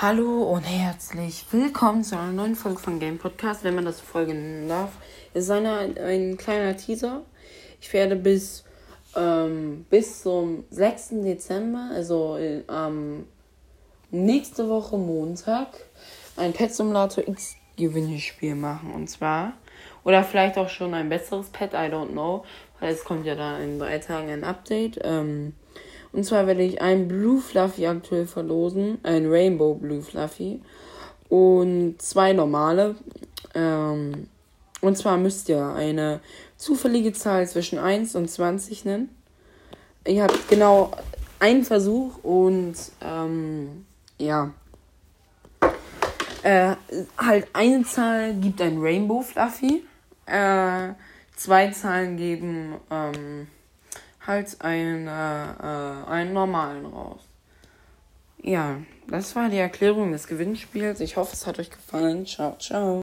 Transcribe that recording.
Hallo und herzlich willkommen zu einer neuen Folge von Game Podcast, wenn man das Folge nennen darf. Es ist eine, ein kleiner Teaser. Ich werde bis, ähm, bis zum 6. Dezember, also ähm, nächste Woche Montag, ein Pet Simulator X Gewinnspiel machen. Und zwar, oder vielleicht auch schon ein besseres Pet, I don't know, weil es kommt ja da in drei Tagen ein Update. Ähm, und zwar werde ich ein Blue Fluffy aktuell verlosen, ein Rainbow Blue Fluffy und zwei normale. Ähm, und zwar müsst ihr eine zufällige Zahl zwischen 1 und 20 nennen. Ihr habt genau einen Versuch und ähm, ja. Äh, halt eine Zahl gibt ein Rainbow Fluffy. Äh, zwei Zahlen geben ähm, halt einen, äh, einen normalen raus. Ja, das war die Erklärung des Gewinnspiels. Ich hoffe, es hat euch gefallen. Ciao, ciao.